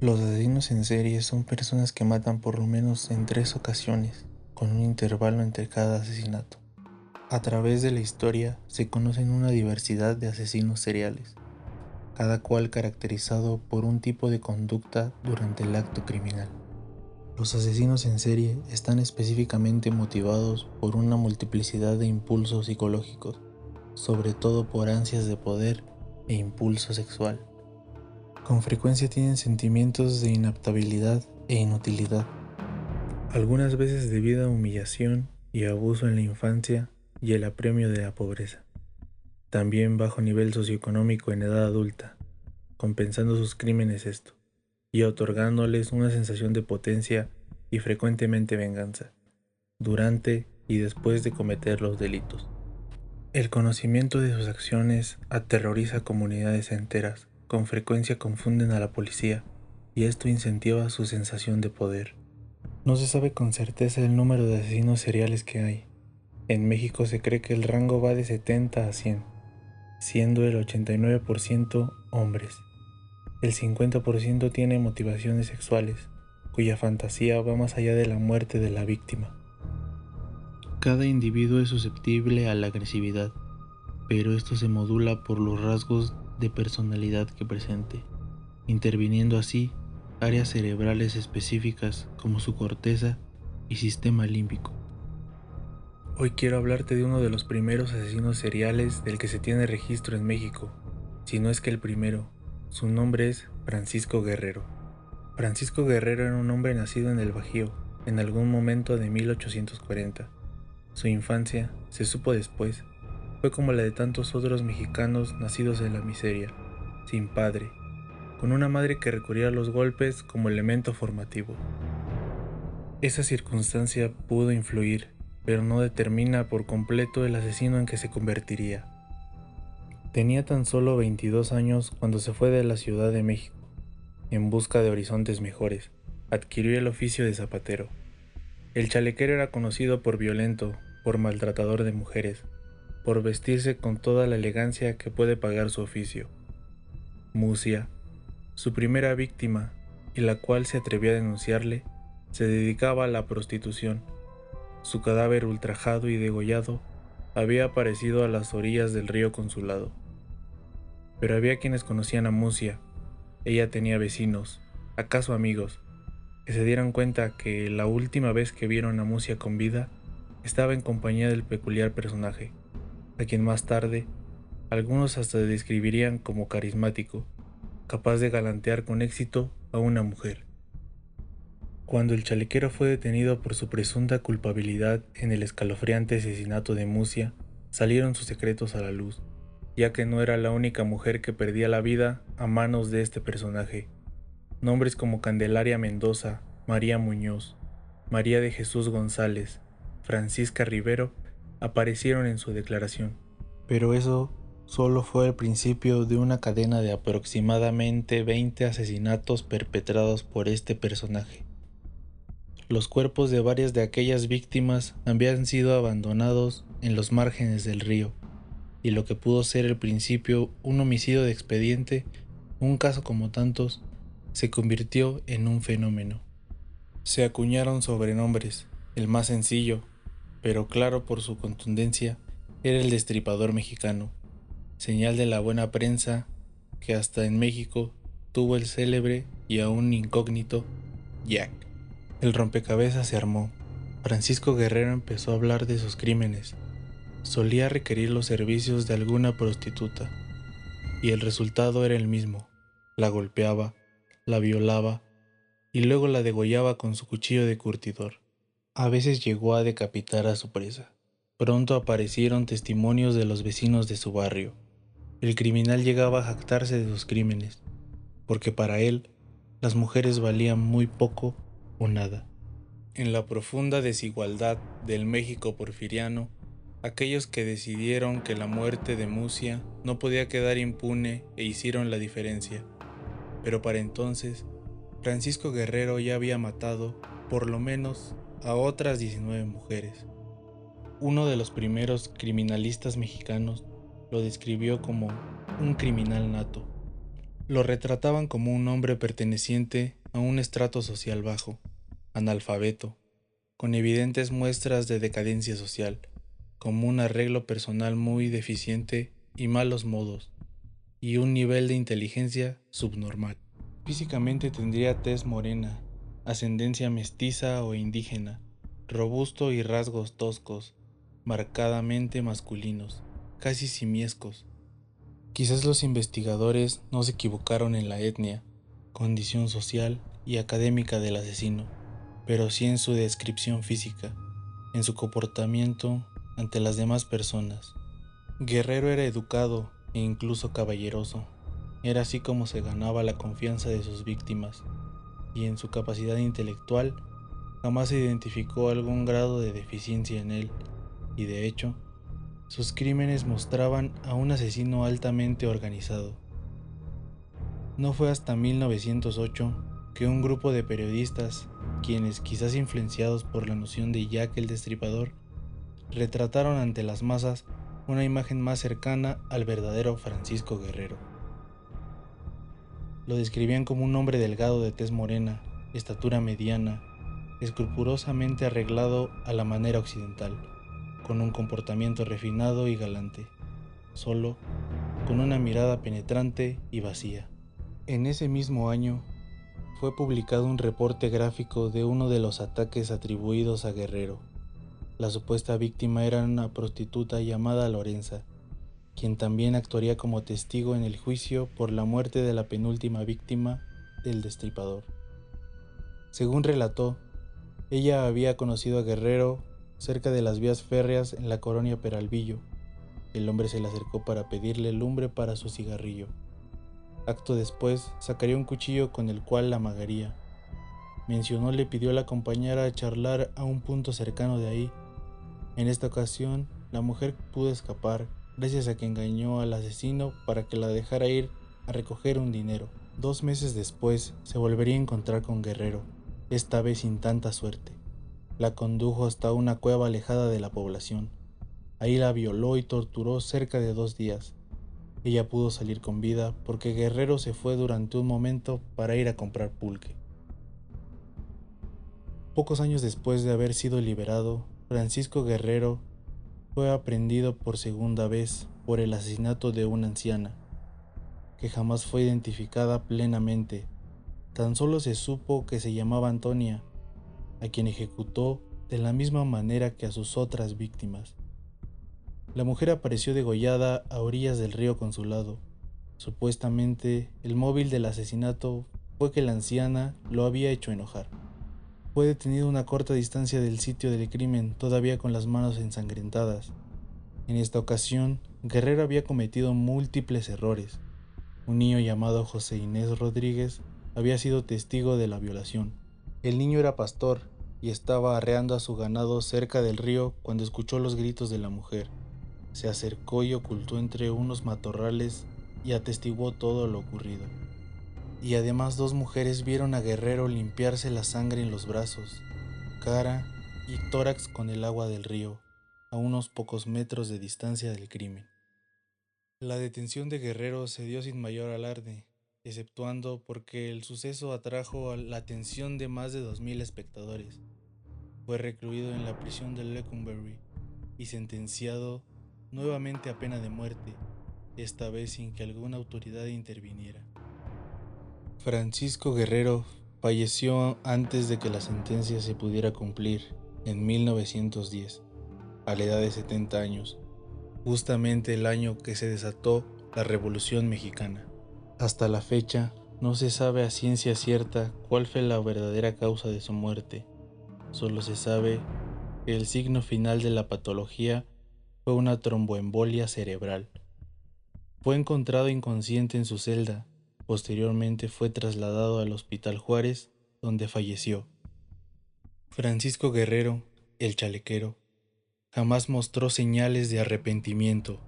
Los asesinos en serie son personas que matan por lo menos en tres ocasiones, con un intervalo entre cada asesinato. A través de la historia se conocen una diversidad de asesinos seriales, cada cual caracterizado por un tipo de conducta durante el acto criminal. Los asesinos en serie están específicamente motivados por una multiplicidad de impulsos psicológicos, sobre todo por ansias de poder e impulso sexual. Con frecuencia tienen sentimientos de inaptabilidad e inutilidad, algunas veces debido a humillación y abuso en la infancia y el apremio de la pobreza. También bajo nivel socioeconómico en edad adulta, compensando sus crímenes esto, y otorgándoles una sensación de potencia y frecuentemente venganza, durante y después de cometer los delitos. El conocimiento de sus acciones aterroriza comunidades enteras, con frecuencia confunden a la policía, y esto incentiva su sensación de poder. No se sabe con certeza el número de asesinos seriales que hay, en México se cree que el rango va de 70 a 100, siendo el 89% hombres. El 50% tiene motivaciones sexuales, cuya fantasía va más allá de la muerte de la víctima. Cada individuo es susceptible a la agresividad, pero esto se modula por los rasgos personalidad que presente, interviniendo así áreas cerebrales específicas como su corteza y sistema límbico. Hoy quiero hablarte de uno de los primeros asesinos seriales del que se tiene registro en México, si no es que el primero. Su nombre es Francisco Guerrero. Francisco Guerrero era un hombre nacido en el Bajío, en algún momento de 1840. Su infancia, se supo después, fue como la de tantos otros mexicanos nacidos en la miseria, sin padre, con una madre que recurría a los golpes como elemento formativo. Esa circunstancia pudo influir pero no determina por completo el asesino en que se convertiría. Tenía tan solo 22 años cuando se fue de la Ciudad de México, en busca de horizontes mejores. Adquirió el oficio de zapatero. El chalequero era conocido por violento, por maltratador de mujeres, por vestirse con toda la elegancia que puede pagar su oficio. Musia, su primera víctima, y la cual se atrevió a denunciarle, se dedicaba a la prostitución su cadáver ultrajado y degollado había aparecido a las orillas del río Consulado. Pero había quienes conocían a Musia. Ella tenía vecinos, acaso amigos, que se dieran cuenta que la última vez que vieron a Musia con vida estaba en compañía del peculiar personaje, a quien más tarde algunos hasta describirían como carismático, capaz de galantear con éxito a una mujer. Cuando el chalequero fue detenido por su presunta culpabilidad en el escalofriante asesinato de Musia, salieron sus secretos a la luz, ya que no era la única mujer que perdía la vida a manos de este personaje. Nombres como Candelaria Mendoza, María Muñoz, María de Jesús González, Francisca Rivero aparecieron en su declaración. Pero eso solo fue el principio de una cadena de aproximadamente 20 asesinatos perpetrados por este personaje. Los cuerpos de varias de aquellas víctimas habían sido abandonados en los márgenes del río, y lo que pudo ser al principio un homicidio de expediente, un caso como tantos, se convirtió en un fenómeno. Se acuñaron sobrenombres, el más sencillo, pero claro por su contundencia, era el destripador mexicano, señal de la buena prensa que hasta en México tuvo el célebre y aún incógnito Jack. El rompecabezas se armó. Francisco Guerrero empezó a hablar de sus crímenes. Solía requerir los servicios de alguna prostituta. Y el resultado era el mismo. La golpeaba, la violaba y luego la degollaba con su cuchillo de curtidor. A veces llegó a decapitar a su presa. Pronto aparecieron testimonios de los vecinos de su barrio. El criminal llegaba a jactarse de sus crímenes, porque para él las mujeres valían muy poco o nada. En la profunda desigualdad del México porfiriano, aquellos que decidieron que la muerte de Musia no podía quedar impune e hicieron la diferencia. Pero para entonces, Francisco Guerrero ya había matado, por lo menos, a otras 19 mujeres. Uno de los primeros criminalistas mexicanos lo describió como un criminal nato. Lo retrataban como un hombre perteneciente a un estrato social bajo, analfabeto, con evidentes muestras de decadencia social, como un arreglo personal muy deficiente y malos modos, y un nivel de inteligencia subnormal. Físicamente tendría tez morena, ascendencia mestiza o indígena, robusto y rasgos toscos, marcadamente masculinos, casi simiescos. Quizás los investigadores no se equivocaron en la etnia, condición social y académica del asesino, pero sí en su descripción física, en su comportamiento ante las demás personas. Guerrero era educado e incluso caballeroso. Era así como se ganaba la confianza de sus víctimas, y en su capacidad intelectual jamás se identificó algún grado de deficiencia en él, y de hecho, sus crímenes mostraban a un asesino altamente organizado. No fue hasta 1908 que un grupo de periodistas, quienes quizás influenciados por la noción de Jack el Destripador, retrataron ante las masas una imagen más cercana al verdadero Francisco Guerrero. Lo describían como un hombre delgado de tez morena, estatura mediana, escrupulosamente arreglado a la manera occidental, con un comportamiento refinado y galante, solo, con una mirada penetrante y vacía. En ese mismo año, fue publicado un reporte gráfico de uno de los ataques atribuidos a Guerrero. La supuesta víctima era una prostituta llamada Lorenza, quien también actuaría como testigo en el juicio por la muerte de la penúltima víctima del destripador. Según relató, ella había conocido a Guerrero cerca de las vías férreas en la colonia Peralvillo. El hombre se le acercó para pedirle lumbre para su cigarrillo. Acto después, sacaría un cuchillo con el cual la amagaría. Mencionó le pidió la acompañara a charlar a un punto cercano de ahí. En esta ocasión, la mujer pudo escapar gracias a que engañó al asesino para que la dejara ir a recoger un dinero. Dos meses después, se volvería a encontrar con Guerrero, esta vez sin tanta suerte. La condujo hasta una cueva alejada de la población. Ahí la violó y torturó cerca de dos días. Ella pudo salir con vida porque Guerrero se fue durante un momento para ir a comprar pulque. Pocos años después de haber sido liberado, Francisco Guerrero fue aprendido por segunda vez por el asesinato de una anciana, que jamás fue identificada plenamente. Tan solo se supo que se llamaba Antonia, a quien ejecutó de la misma manera que a sus otras víctimas. La mujer apareció degollada a orillas del río Consulado. Supuestamente, el móvil del asesinato fue que la anciana lo había hecho enojar. Fue detenido a una corta distancia del sitio del crimen, todavía con las manos ensangrentadas. En esta ocasión, Guerrero había cometido múltiples errores. Un niño llamado José Inés Rodríguez había sido testigo de la violación. El niño era pastor y estaba arreando a su ganado cerca del río cuando escuchó los gritos de la mujer se acercó y ocultó entre unos matorrales y atestiguó todo lo ocurrido. Y además dos mujeres vieron a Guerrero limpiarse la sangre en los brazos, cara y tórax con el agua del río, a unos pocos metros de distancia del crimen. La detención de Guerrero se dio sin mayor alarde, exceptuando porque el suceso atrajo la atención de más de 2.000 espectadores. Fue recluido en la prisión de Lecumberry y sentenciado nuevamente a pena de muerte, esta vez sin que alguna autoridad interviniera. Francisco Guerrero falleció antes de que la sentencia se pudiera cumplir, en 1910, a la edad de 70 años, justamente el año que se desató la Revolución Mexicana. Hasta la fecha, no se sabe a ciencia cierta cuál fue la verdadera causa de su muerte. Solo se sabe que el signo final de la patología fue una tromboembolia cerebral. Fue encontrado inconsciente en su celda. Posteriormente fue trasladado al Hospital Juárez, donde falleció. Francisco Guerrero, el chalequero, jamás mostró señales de arrepentimiento